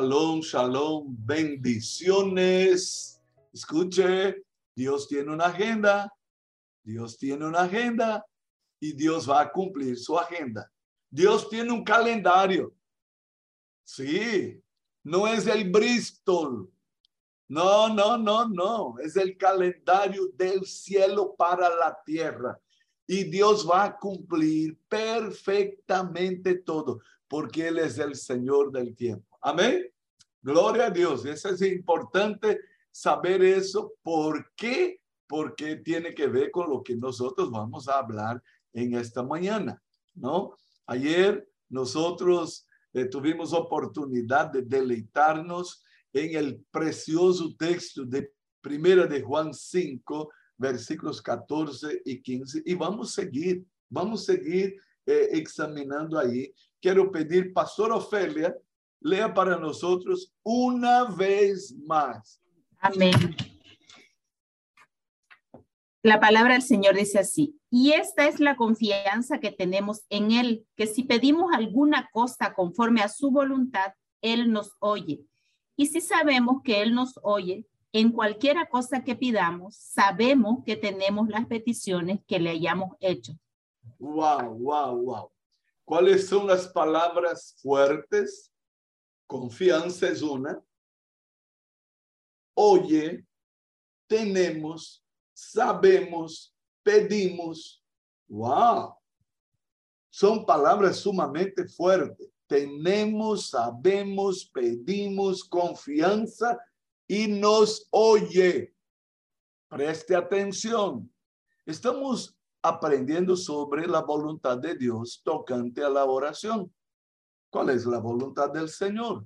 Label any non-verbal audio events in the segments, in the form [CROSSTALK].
Shalom, shalom, bendiciones. Escuche, Dios tiene una agenda, Dios tiene una agenda y Dios va a cumplir su agenda. Dios tiene un calendario. Sí, no es el Bristol. No, no, no, no. Es el calendario del cielo para la tierra. Y Dios va a cumplir perfectamente todo, porque Él es el Señor del tiempo. Amén. Gloria a Dios. Eso es importante saber eso. ¿Por qué? Porque tiene que ver con lo que nosotros vamos a hablar en esta mañana, ¿no? Ayer nosotros eh, tuvimos oportunidad de deleitarnos en el precioso texto de Primera de Juan 5, versículos 14 y 15, y vamos a seguir, vamos a seguir eh, examinando ahí. Quiero pedir, Pastor Ofelia, lea para nosotros una vez más. Amén. La palabra del Señor dice así, y esta es la confianza que tenemos en Él, que si pedimos alguna cosa conforme a su voluntad, Él nos oye. Y si sabemos que Él nos oye, en cualquiera cosa que pidamos, sabemos que tenemos las peticiones que le hayamos hecho. Wow, wow, wow. ¿Cuáles son las palabras fuertes? Confianza es una. Oye, tenemos, sabemos, pedimos. Wow. Son palabras sumamente fuertes. Tenemos, sabemos, pedimos, confianza y nos oye. Preste atención. Estamos aprendiendo sobre la voluntad de Dios tocante a la oración. ¿Cuál es la voluntad del Señor?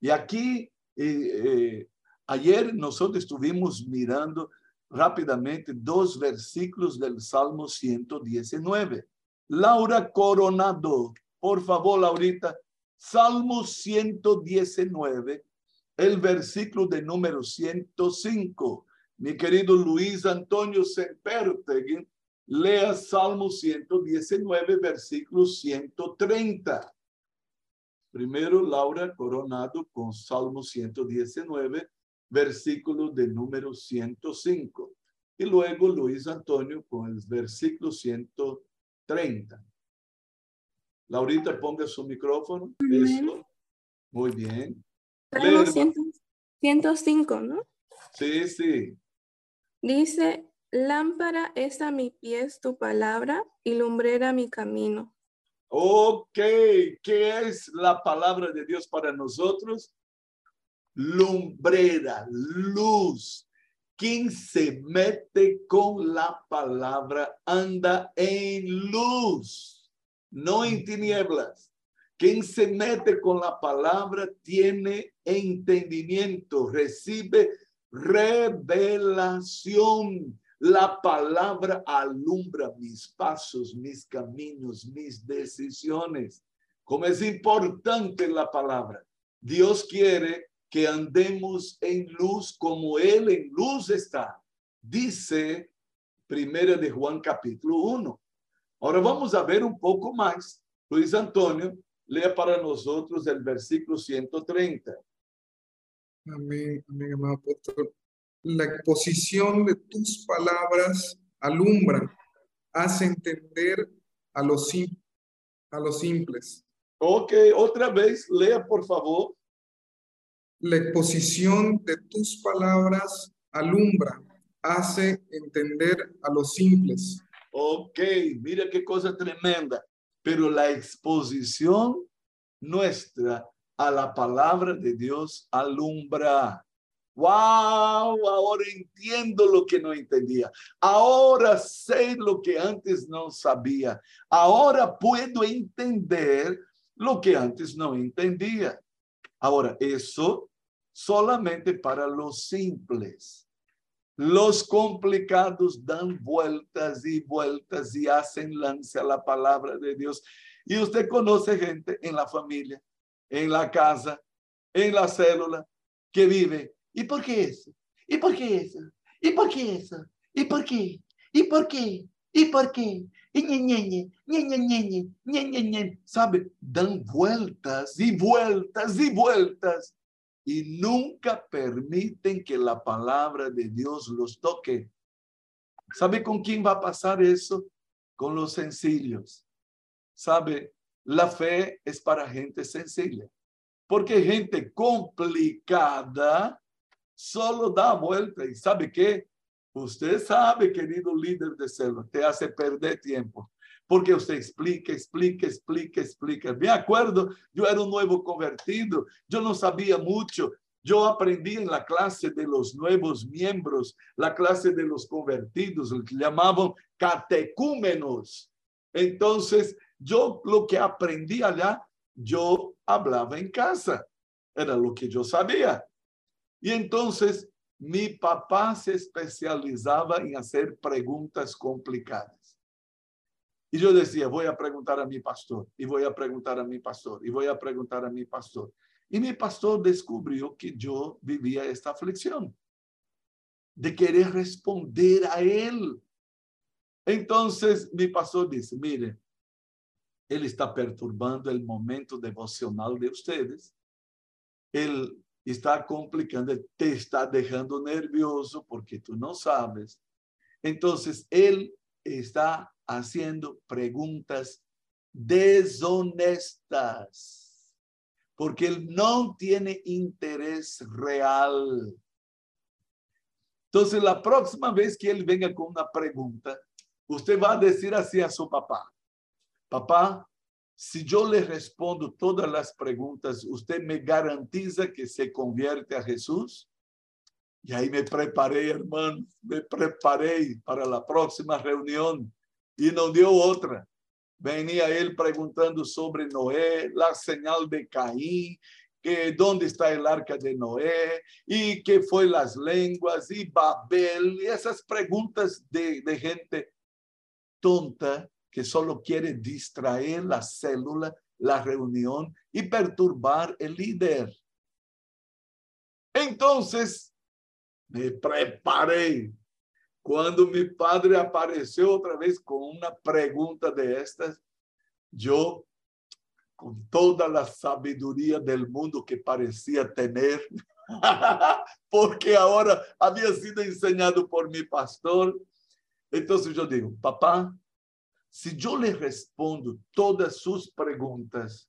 Y aquí, eh, eh, ayer nosotros estuvimos mirando rápidamente dos versículos del Salmo 119. Laura Coronado, por favor, Laurita, Salmo 119 el versículo de número 105. Mi querido Luis Antonio Sempertegui, lea Salmo 119, versículo 130. Primero, Laura Coronado con Salmo 119, versículo de número 105. Y luego Luis Antonio con el versículo 130. Laurita, ponga su micrófono. Eso. Muy bien. Salmo 105, ¿no? Sí, sí. Dice, lámpara es a mi pies tu palabra y lumbrera mi camino. Ok, ¿qué es la palabra de Dios para nosotros? Lumbrera, luz. Quien se mete con la palabra anda en luz, no en tinieblas. Quien se mete con la palabra tiene entendimiento, recibe revelación. La palabra alumbra mis pasos, mis caminos, mis decisiones. Como es importante la palabra. Dios quiere que andemos en luz como Él en luz está. Dice primera de Juan capítulo 1. Ahora vamos a ver un poco más. Luis Antonio, Lea para nosotros el versículo 130. Amén, amén, amado apóstol. La exposición de tus palabras alumbra, hace entender a los, a los simples. Ok, otra vez, lea por favor. La exposición de tus palabras alumbra, hace entender a los simples. Ok, mira qué cosa tremenda pero la exposición nuestra a la palabra de Dios alumbra. Wow, ahora entiendo lo que no entendía. Ahora sé lo que antes no sabía. Ahora puedo entender lo que antes no entendía. Ahora, eso solamente para los simples. Los complicados dan vueltas y vueltas y hacen lance a la palabra de Dios. Y usted conoce gente en la familia, en la casa, en la célula, que vive. ¿Y por qué eso? ¿Y por qué eso? ¿Y por qué eso? ¿Y por qué? ¿Y por qué? ¿Y por qué? Y ñe, ñe, ñe, ñe, ñe, ñe, ¿Sabe? Dan vueltas y vueltas y vueltas y nunca permiten que la palabra de Dios los toque. ¿Sabe con quién va a pasar eso? Con los sencillos. ¿Sabe? La fe es para gente sencilla, porque gente complicada solo da vuelta. ¿Y sabe qué? Usted sabe, querido líder de célula, te hace perder tiempo. Porque usted explica, explica, explica, explica. Me acuerdo, yo era un nuevo convertido, yo no sabía mucho. Yo aprendí en la clase de los nuevos miembros, la clase de los convertidos, que llamaban catecúmenos. Entonces, yo lo que aprendí allá, yo hablaba en casa. Era lo que yo sabía. Y entonces mi papá se especializaba en hacer preguntas complicadas. Y yo decía, voy a preguntar a mi pastor, y voy a preguntar a mi pastor, y voy a preguntar a mi pastor. Y mi pastor descubrió que yo vivía esta aflicción de querer responder a él. Entonces mi pastor dice, mire, él está perturbando el momento devocional de ustedes. Él está complicando, te está dejando nervioso porque tú no sabes. Entonces, él está haciendo preguntas deshonestas porque él no tiene interés real. Entonces, la próxima vez que él venga con una pregunta, usted va a decir así a su papá, papá, si yo le respondo todas las preguntas, ¿usted me garantiza que se convierte a Jesús? Y ahí me preparé, hermano, me preparé para la próxima reunión y no dio otra. Venía él preguntando sobre Noé, la señal de Caín, que dónde está el arca de Noé y qué fue las lenguas y Babel y esas preguntas de, de gente tonta que solo quiere distraer la célula, la reunión y perturbar el líder. Entonces, me preparé. Cuando mi padre apareció otra vez con una pregunta de estas, yo, con toda la sabiduría del mundo que parecía tener, [LAUGHS] porque ahora había sido enseñado por mi pastor, entonces yo digo, papá, Se eu lhe respondo todas suas perguntas,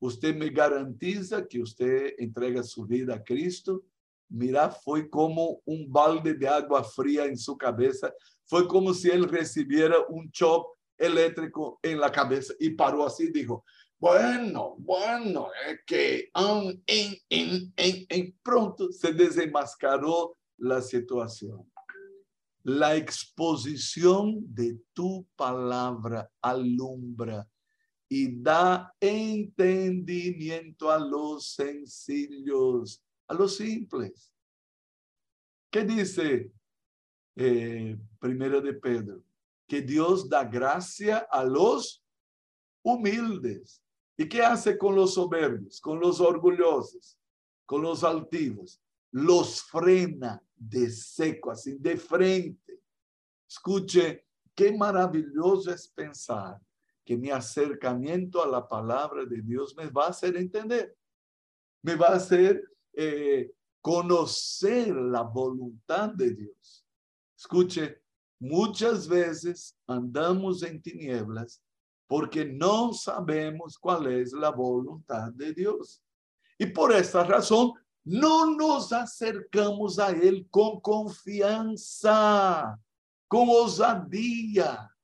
você me garantiza que você entrega sua vida a Cristo? Mirá, foi como um balde de água fria em sua cabeça. Foi como se ele recebera um choque elétrico em la cabeça e parou assim e disse: Bueno, bueno, é que um, em, em, em, em. pronto se desenmascarou a situação. La exposición de tu palabra alumbra y da entendimiento a los sencillos, a los simples. ¿Qué dice eh, Primero de Pedro? Que Dios da gracia a los humildes. ¿Y qué hace con los soberbios, con los orgullosos, con los altivos? Los frena de seco, así de frente. Escuche, qué maravilloso es pensar que mi acercamiento a la palabra de Dios me va a hacer entender, me va a hacer eh, conocer la voluntad de Dios. Escuche, muchas veces andamos en tinieblas porque no sabemos cuál es la voluntad de Dios. Y por esta razón no nos acercamos a Él con confianza, con osadía.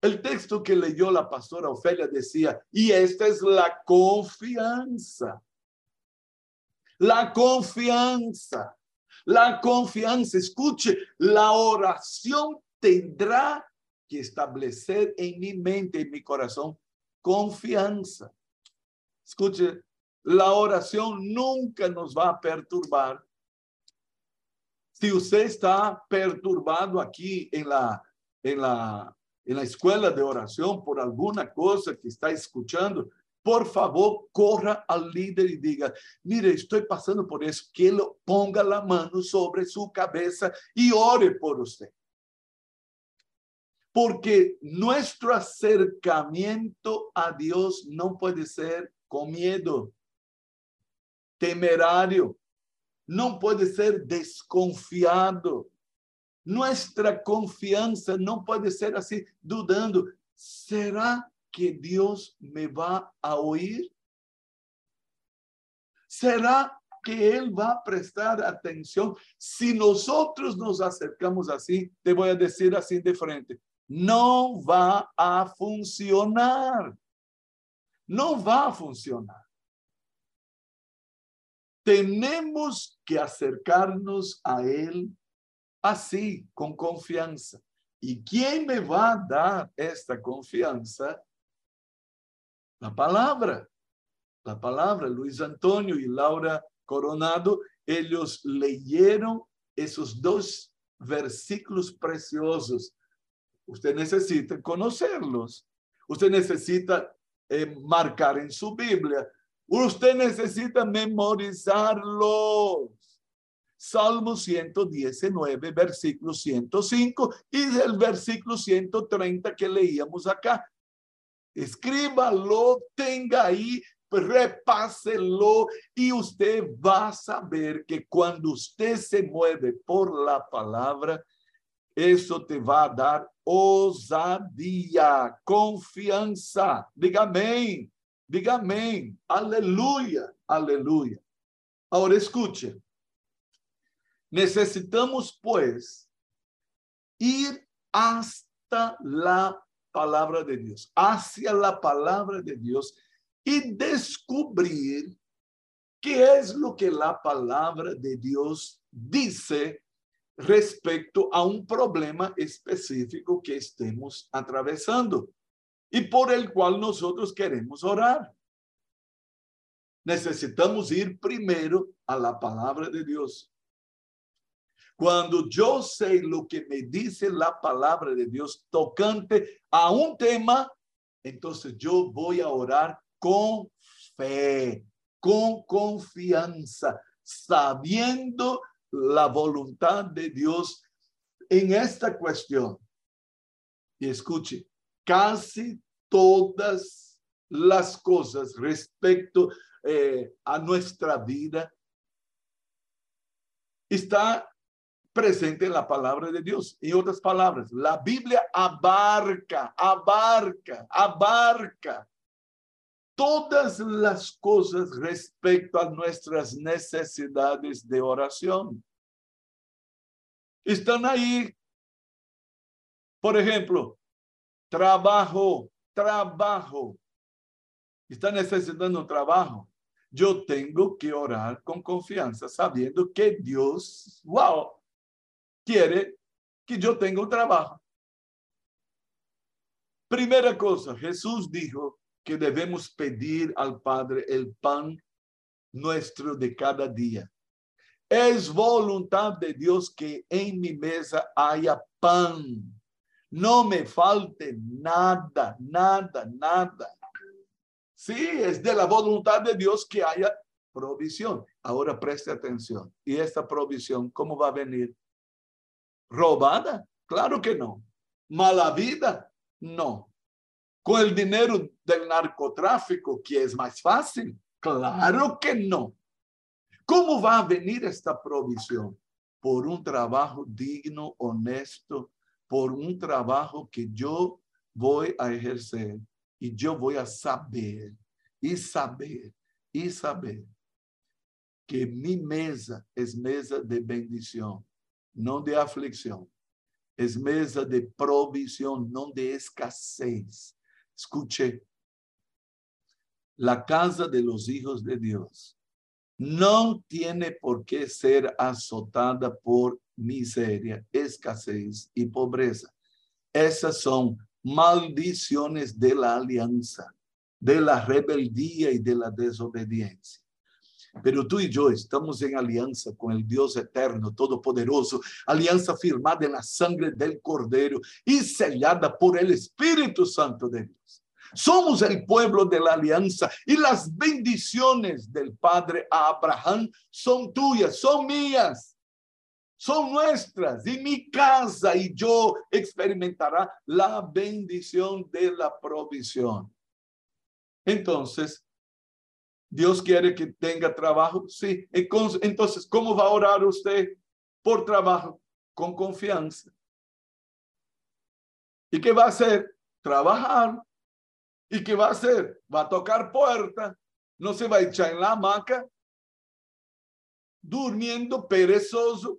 El texto que leyó la pastora Ofelia decía, y esta es la confianza. La confianza, la confianza. Escuche, la oración tendrá que establecer en mi mente, en mi corazón, confianza. Escuche, la oración nunca nos va a perturbar. Si usted está perturbado aquí en la, en la, en la escuela de oración por alguna cosa que está escuchando, por favor, corra al líder y diga, mire, estoy pasando por eso, que él ponga la mano sobre su cabeza y ore por usted. porque nuestro acercamiento a Dios no puede ser con miedo, temerario, no puede ser desconfiado. Nuestra confianza no puede ser así, dudando. ¿Será que Dios me va a oír? ¿Será que Él va a prestar atención? Si nosotros nos acercamos así, te voy a decir así de frente, no va a funcionar. No va a funcionar. Tenemos que acercarnos a Él así, con confianza. ¿Y quién me va a dar esta confianza? La palabra. La palabra. Luis Antonio y Laura Coronado, ellos leyeron esos dos versículos preciosos Usted necesita conocerlos. Usted necesita eh, marcar en su Biblia. Usted necesita memorizarlos. Salmo 119, versículo 105 y el versículo 130 que leíamos acá. Escríbalo, tenga ahí, repáselo y usted va a saber que cuando usted se mueve por la palabra, eso te va a dar ousadia, confiança. Diga amém. Diga amém. Aleluia. Aleluia. Agora escute. Necessitamos, pois, ir hasta la palavra de Deus, hacia la palavra de Deus e descobrir que é o que a palavra de Deus dice respecto a un problema específico que estemos atravesando y por el cual nosotros queremos orar. Necesitamos ir primero a la palabra de Dios. Cuando yo sé lo que me dice la palabra de Dios tocante a un tema, entonces yo voy a orar con fe, con confianza, sabiendo la voluntad de Dios en esta cuestión. Y escuche, casi todas las cosas respecto eh, a nuestra vida está presente en la palabra de Dios. En otras palabras, la Biblia abarca, abarca, abarca todas las cosas respecto a nuestras necesidades de oración. Están ahí. Por ejemplo, trabajo, trabajo. Está necesitando trabajo. Yo tengo que orar con confianza, sabiendo que Dios, wow, quiere que yo tenga un trabajo. Primera cosa, Jesús dijo, que debemos pedir al Padre el pan nuestro de cada día. Es voluntad de Dios que en mi mesa haya pan. No me falte nada, nada, nada. Sí, es de la voluntad de Dios que haya provisión. Ahora preste atención. ¿Y esta provisión cómo va a venir? ¿Robada? Claro que no. ¿Mala vida? No. ¿Con el dinero del narcotráfico, que es más fácil? Claro que no. ¿Cómo va a venir esta provisión? Por un trabajo digno, honesto, por un trabajo que yo voy a ejercer y yo voy a saber y saber y saber que mi mesa es mesa de bendición, no de aflicción. Es mesa de provisión, no de escasez. Escuche, la casa de los hijos de Dios no tiene por qué ser azotada por miseria, escasez y pobreza. Esas son maldiciones de la alianza, de la rebeldía y de la desobediencia. Pero tú y yo estamos en alianza con el Dios eterno, todopoderoso, alianza firmada en la sangre del Cordero y sellada por el Espíritu Santo de Dios. Somos el pueblo de la alianza y las bendiciones del Padre a Abraham son tuyas, son mías. Son nuestras y mi casa y yo experimentará la bendición de la provisión. Entonces, Dios quiere que tenga trabajo. Sí. Entonces, ¿cómo va a orar usted por trabajo? Con confianza. ¿Y qué va a hacer? Trabajar. ¿Y qué va a hacer? Va a tocar puerta. No se va a echar en la hamaca durmiendo perezoso.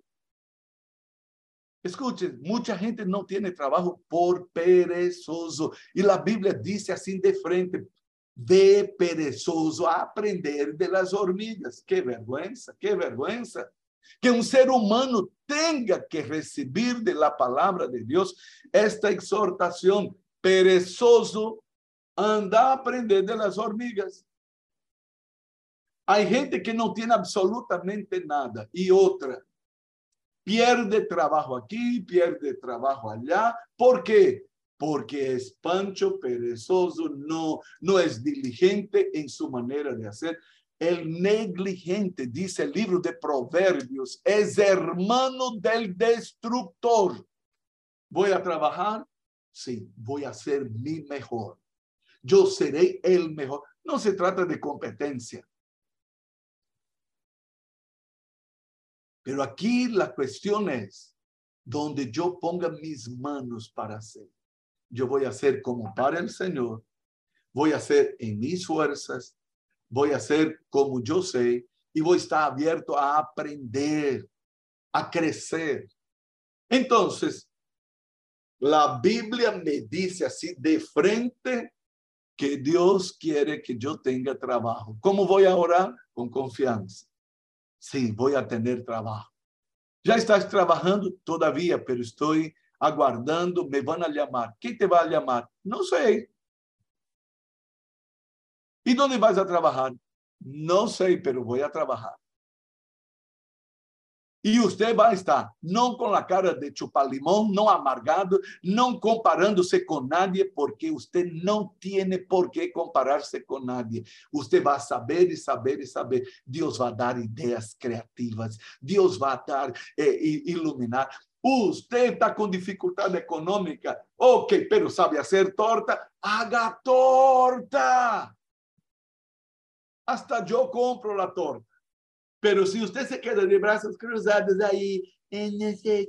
Escuchen, mucha gente no tiene trabajo por perezoso. Y la Biblia dice así de frente, de perezoso a aprender de las hormigas. Qué vergüenza, qué vergüenza. Que un ser humano tenga que recibir de la palabra de Dios esta exhortación. Perezoso, anda a aprender de las hormigas. Hay gente que no tiene absolutamente nada. Y otra, pierde trabajo aquí, pierde trabajo allá. ¿Por qué? Porque es pancho, perezoso, no, no es diligente en su manera de hacer. El negligente, dice el libro de Proverbios, es hermano del destructor. ¿Voy a trabajar? Sí, voy a ser mi mejor. Yo seré el mejor. No se trata de competencia. Pero aquí la cuestión es donde yo ponga mis manos para hacer. Yo voy a hacer como para el Señor, voy a hacer en mis fuerzas, voy a hacer como yo sé y voy a estar abierto a aprender, a crecer. Entonces, la Biblia me dice así de frente que Dios quiere que yo tenga trabajo. ¿Cómo voy a orar? Con confianza. Sí, voy a tener trabajo. Ya estás trabajando todavía, pero estoy aguardando, me van a llamar. ¿Quién te va a llamar? No sé. ¿Y dónde vas a trabajar? No sé, pero voy a trabajar. E você vai estar não com a cara de chupalimão, não amargado, não comparando-se com nadie, porque você não tem por que comparar-se com nadie. Você vai saber e saber e saber. Deus vai dar ideias criativas. Deus vai dar, eh, iluminar. Você está com dificuldade econômica? Ok, pero sabe fazer torta? Haga torta! Hasta eu compro a torta. Pero si usted se queda de brazos cruzados ahí,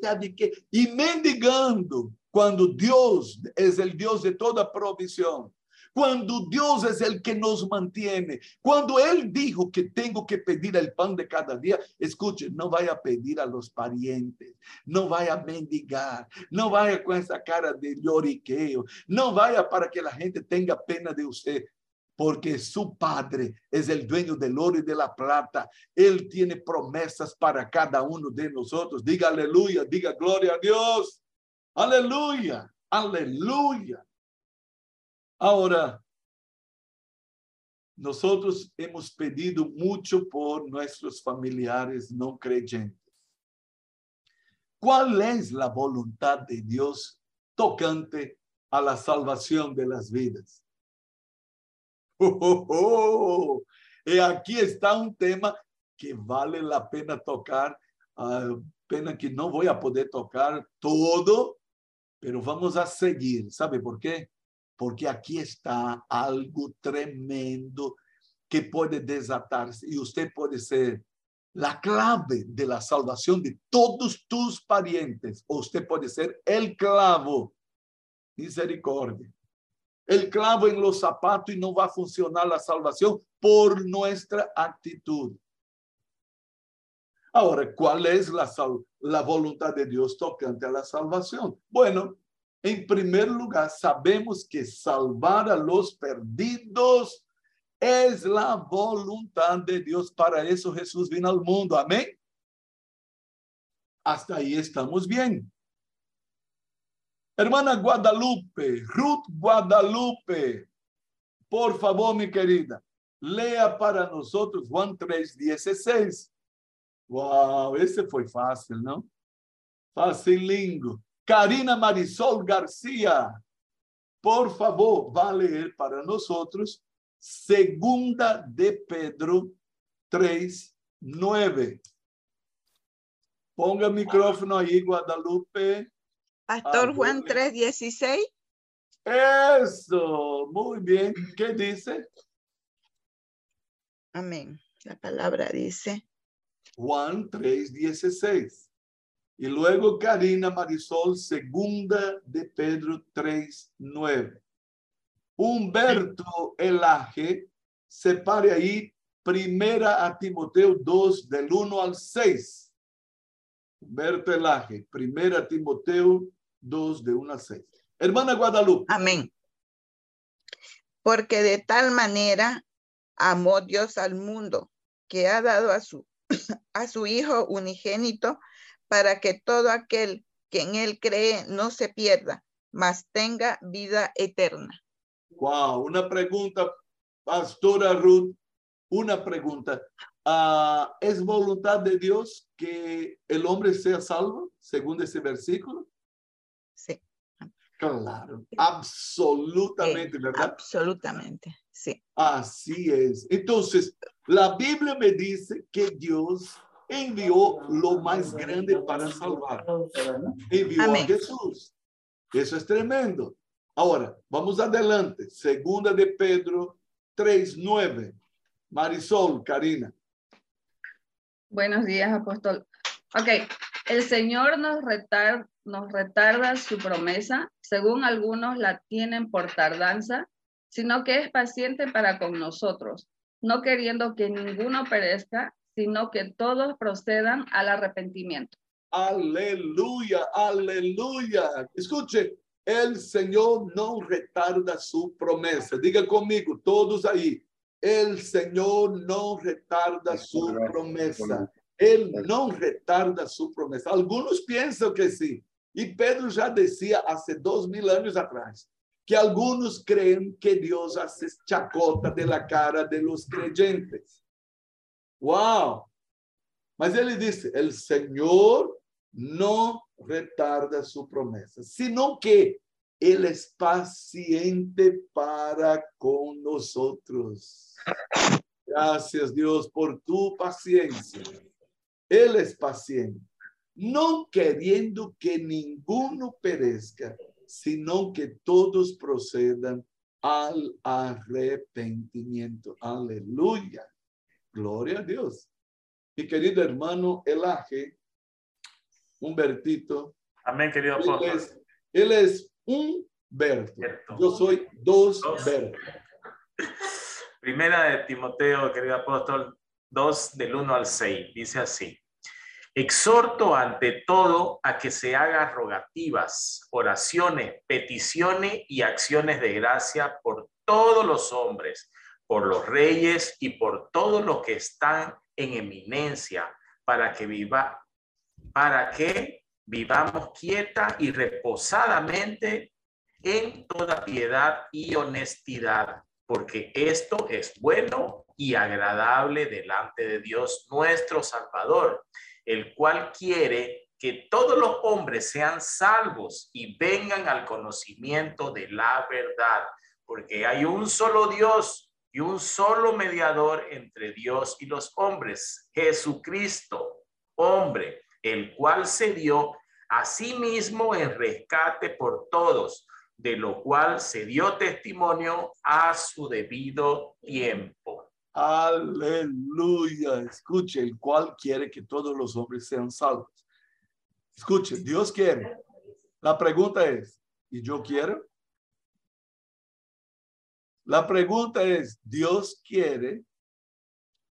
sabe qué, y mendigando, cuando Dios es el Dios de toda provisión, cuando Dios es el que nos mantiene, cuando Él dijo que tengo que pedir el pan de cada día, escuche, no vaya a pedir a los parientes, no vaya a mendigar, no vaya con esa cara de lloriqueo, no vaya para que la gente tenga pena de usted porque su Padre es el dueño del oro y de la plata. Él tiene promesas para cada uno de nosotros. Diga aleluya, diga gloria a Dios. Aleluya, aleluya. Ahora, nosotros hemos pedido mucho por nuestros familiares no creyentes. ¿Cuál es la voluntad de Dios tocante a la salvación de las vidas? Oh, Y aquí está un tema que vale la pena tocar. Uh, pena que no voy a poder tocar todo, pero vamos a seguir. ¿Sabe por qué? Porque aquí está algo tremendo que puede desatarse y usted puede ser la clave de la salvación de todos tus parientes. O usted puede ser el clavo. Misericordia el clavo en los zapatos y no va a funcionar la salvación por nuestra actitud. Ahora, ¿cuál es la, la voluntad de Dios tocante a la salvación? Bueno, en primer lugar, sabemos que salvar a los perdidos es la voluntad de Dios. Para eso Jesús vino al mundo. Amén. Hasta ahí estamos bien. Hermana Guadalupe, Ruth Guadalupe, por favor, mi querida, lea para nosotros Juan 3, 16. Wow, ese fue fácil, ¿no? Facilingo. Karina Marisol García, por favor, va a leer para nosotros Segunda de Pedro 3, 9. Ponga el micrófono ahí, Guadalupe. Pastor Juan Amén. 3:16. Eso, muy bien. ¿Qué dice? Amén. La palabra dice. Juan 3:16. Y luego Karina Marisol, segunda de Pedro 3:9. Humberto Elaje, separe ahí, primera a Timoteo 2, del 1 al 6. Humberto Elaje, primera a Timoteo 2, de 1 al 6. Hermana Guadalupe. Amén. Porque de tal manera amó Dios al mundo que ha dado a su, [CLEARS THROAT] a su Hijo unigénito para que todo aquel que en él cree no se pierda, mas tenga vida eterna. Wow, una pregunta, Pastora Ruth, una pregunta. Ah, ¿Es voluntad de Dios que el hombre sea salvo, según ese versículo? Sí, Claro, absolutamente, ¿verdad? absolutamente. Sí, Así es. Entonces, la Biblia me dice que Dios envió lo más grande para salvar. Envió a Amén. Jesús. Eso es tremendo. Ahora, vamos adelante. Segunda de Pedro 3.9. Marisol, Karina. Buenos días, apóstol. Ok, el Señor nos, retar- nos retarda su promesa, según algunos la tienen por tardanza, sino que es paciente para con nosotros, no queriendo que ninguno perezca, sino que todos procedan al arrepentimiento. Aleluya, aleluya. Escuche, el Señor no retarda su promesa. Diga conmigo, todos ahí. El Señor no retarda su promesa. Él no retarda su promesa. Algunos piensan que sí. Y Pedro ya decía hace dos mil años atrás que algunos creen que Dios hace chacota de la cara de los creyentes. Wow. Mas ele disse: El Senhor não retarda sua promessa, sino que ele é paciente para com nós. Graças, Deus, por tu paciência. Ele é paciente, não querendo que ninguno perezca, sino que todos procedam al arrepentimiento. Aleluya. Gloria a Dios. Mi querido hermano Elaje, Humbertito, Amén, querido él apóstol. es, él es Humberto. Cierto. Yo soy dos Dos. Berto. Primera de Timoteo, querido apóstol, 2 del 1 al 6, dice así. Exhorto ante todo a que se hagan rogativas, oraciones, peticiones y acciones de gracia por todos los hombres, por los reyes y por todos los que están en eminencia, para que viva, para que vivamos quieta y reposadamente en toda piedad y honestidad, porque esto es bueno y agradable delante de Dios nuestro Salvador, el cual quiere que todos los hombres sean salvos y vengan al conocimiento de la verdad, porque hay un solo Dios y un solo mediador entre Dios y los hombres, Jesucristo, hombre, el cual se dio a sí mismo en rescate por todos, de lo cual se dio testimonio a su debido tiempo. Aleluya. Escuche, el cual quiere que todos los hombres sean salvos. Escuche, Dios quiere. La pregunta es, ¿y yo quiero? La pregunta es, Dios quiere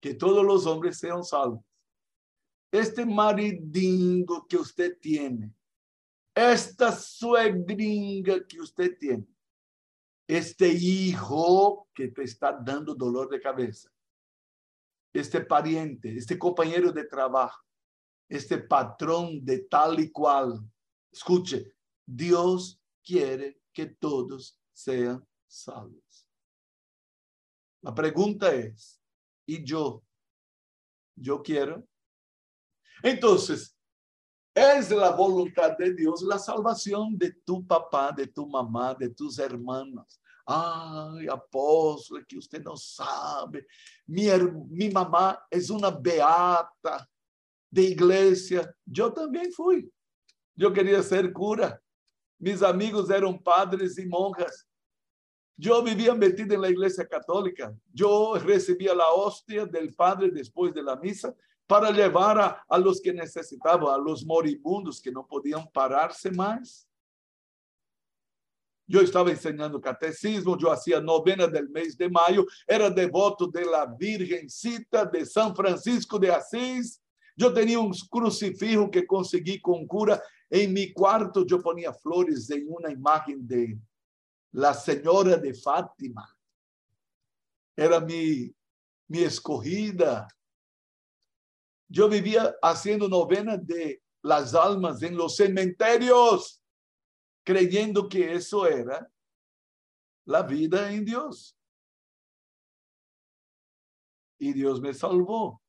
que todos los hombres sean salvos. Este maridingo que usted tiene, esta suegringa que usted tiene, este hijo que te está dando dolor de cabeza, este pariente, este compañero de trabajo, este patrón de tal y cual. Escuche, Dios quiere que todos sean salvos. La pregunta es, ¿y yo? ¿Yo quiero? Entonces, es la voluntad de Dios la salvación de tu papá, de tu mamá, de tus hermanos. Ay, apóstol, que usted no sabe. Mi, her- mi mamá es una beata. de iglesia. Yo también fui. Yo quería ser cura. Mis amigos eran padres y monjas. Yo vivía metido en la iglesia católica. Yo recibía la hostia del padre después de la misa para llevar a, a los que necesitaban, a los moribundos que no podían pararse más. Yo estaba enseñando catecismo, yo hacía novena del mes de mayo, era devoto de la Virgencita de San Francisco de Asís. Yo tenía un crucifijo que conseguí con cura. En mi cuarto yo ponía flores en una imagen de la Señora de Fátima. Era mi, mi escogida. Yo vivía haciendo novena de las almas en los cementerios creyendo que eso era la vida en Dios. Y Dios me salvó.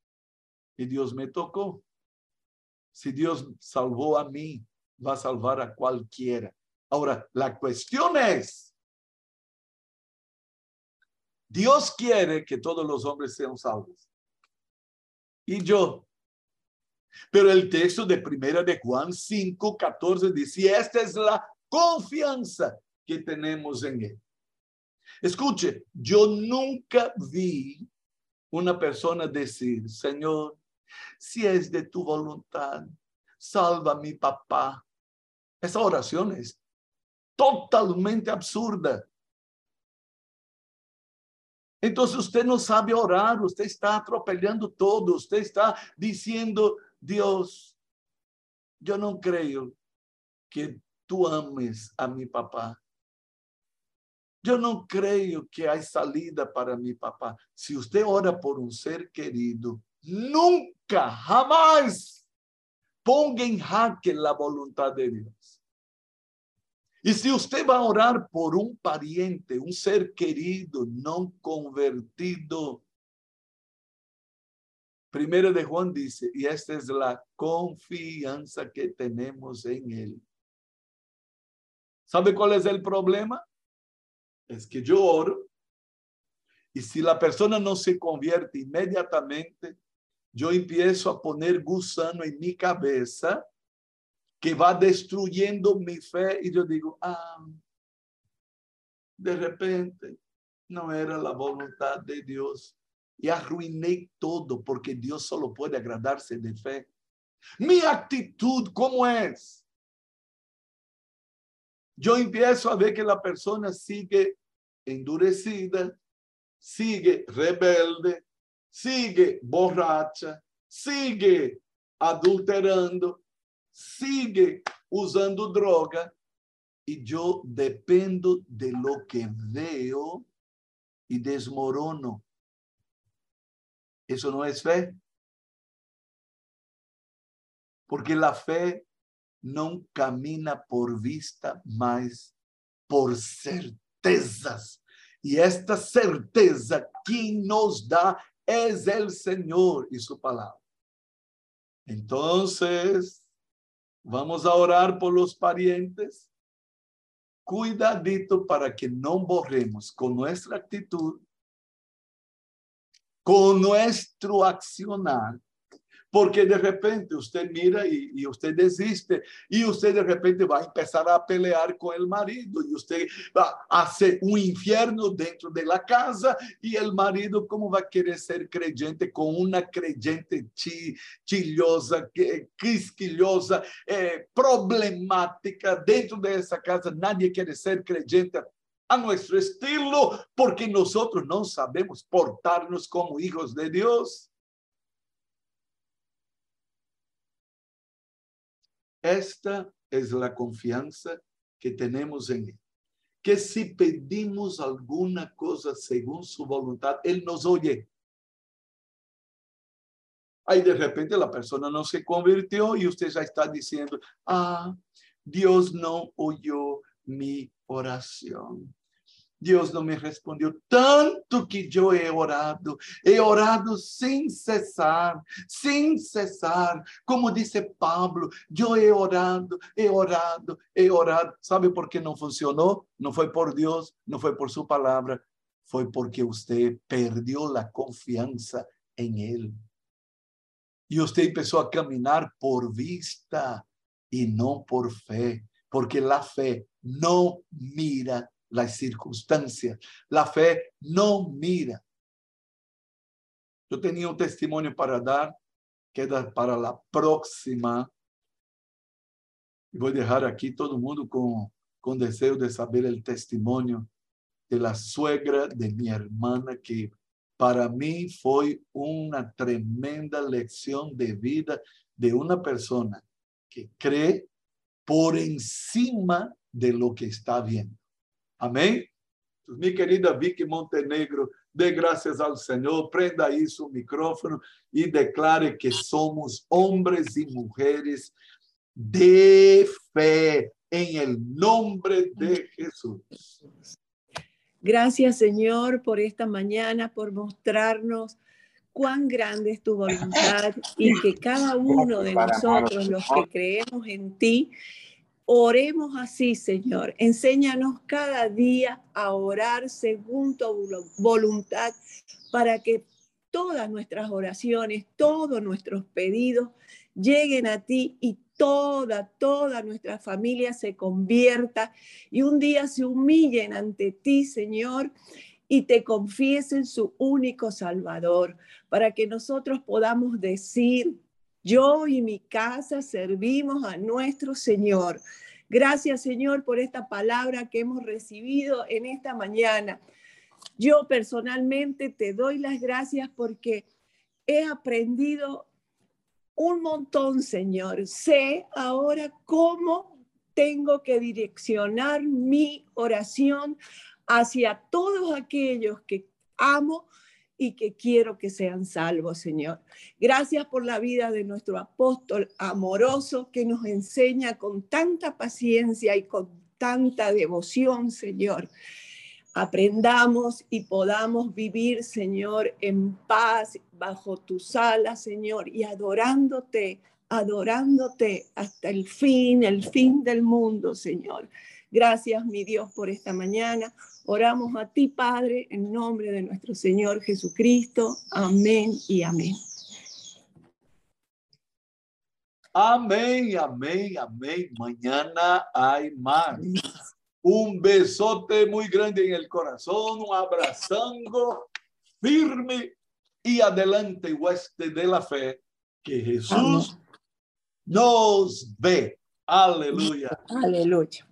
Y Dios me tocó. Si Dios salvó a mí, va a salvar a cualquiera. Ahora, la cuestión es, Dios quiere que todos los hombres sean salvos. Y yo. Pero el texto de primera de Juan 5, 14 dice, esta es la confianza que tenemos en Él. Escuche, yo nunca vi una persona decir, Señor, si es de tu voluntad, salva a mi papá. Esa oración es totalmente absurda. Entonces usted no sabe orar, usted está atropellando todo, usted está diciendo, Dios, yo no creo que tú ames a mi papá. Yo no creo que hay salida para mi papá. Si usted ora por un ser querido, nunca, jamás ponga en jaque la voluntad de Dios. Y si usted va a orar por un pariente, un ser querido, no convertido, primero de Juan dice, y esta es la confianza que tenemos en él ¿Sabe cuál es el problema? Es que yo oro y si la persona no se convierte inmediatamente, yo empiezo a poner gusano en mi cabeza que va destruyendo mi fe y yo digo, ah, de repente no era la voluntad de Dios y arruiné todo porque Dios solo puede agradarse de fe. Mi actitud, ¿cómo es? Yo empiezo a ver que la persona sigue endurecida, sigue rebelde, sigue borracha, sigue adulterando, sigue usando droga y yo dependo de lo que veo y desmorono. Eso no es fe. Porque la fe não camina por vista, mas por certezas. E esta certeza quem nos dá é o Senhor e sua palavra. Então, vamos a orar por los parientes. Cuidadito para que não borremos com nossa atitude, com nosso accionar, porque de repente usted mira y, usted desiste y usted de repente va a empezar a pelear con el marido y usted va a hacer un infierno dentro de la casa y el marido cómo va a querer ser creyente con una creyente chillosa, quisquillosa, eh, problemática dentro de esa casa. Nadie quiere ser creyente a nuestro estilo porque nosotros no sabemos portarnos como hijos de Dios. Esta es la confianza que tenemos en Él. Que si pedimos alguna cosa según su voluntad, Él nos oye. Ahí de repente la persona no se convirtió y usted ya está diciendo, ah, Dios no oyó mi oración. Dios no me respondió tanto que yo he orado, he orado sin cesar, sin cesar. Como dice Pablo, yo he orado, he orado, he orado. ¿Sabe por qué no funcionó? No fue por Dios, no fue por su palabra, fue porque usted perdió la confianza en Él. Y usted empezó a caminar por vista y no por fe, porque la fe no mira las circunstancias, la fe no mira. Yo tenía un testimonio para dar, queda para la próxima. Y voy a dejar aquí todo el mundo con, con deseo de saber el testimonio de la suegra de mi hermana que para mí fue una tremenda lección de vida de una persona que cree por encima de lo que está viendo. Amén. mi querida Vicky Montenegro, dê graças ao Senhor, prenda isso o micrófono e declare que somos homens e mulheres de fé em el nombre de Jesús. Gracias, Señor, por esta mañana, por mostrarnos cuán grande es tu voluntad y que cada uno de nosotros, los que creemos en ti, oremos así, Señor. Enséñanos cada día a orar según tu voluntad para que todas nuestras oraciones, todos nuestros pedidos lleguen a ti y toda, toda nuestra familia se convierta y un día se humillen ante ti, Señor, y te confiesen su único Salvador, para que nosotros podamos decir, yo y mi casa servimos a nuestro Señor. Gracias, Señor, por esta palabra que hemos recibido en esta mañana. Yo personalmente te doy las gracias porque he aprendido un montón, Señor. Sé ahora cómo tengo que direccionar mi oración hacia todos aquellos que amo y que quiero que sean salvos, Señor. Gracias por la vida de nuestro apóstol amoroso que nos enseña con tanta paciencia y con tanta devoción, Señor aprendamos y podamos vivir, Señor, en paz bajo tus alas, Señor, y adorándote, adorándote hasta el fin, el fin del mundo, Señor. Gracias, mi Dios, por esta mañana. Oramos a ti, Padre, en nombre de nuestro Señor Jesucristo. Amén y amén. Amén, amén, amén. Mañana hay más. Un besote muy grande en el corazón, un abrazango firme y adelante, hueste de la fe, que Jesús nos ve. Aleluya. Aleluya.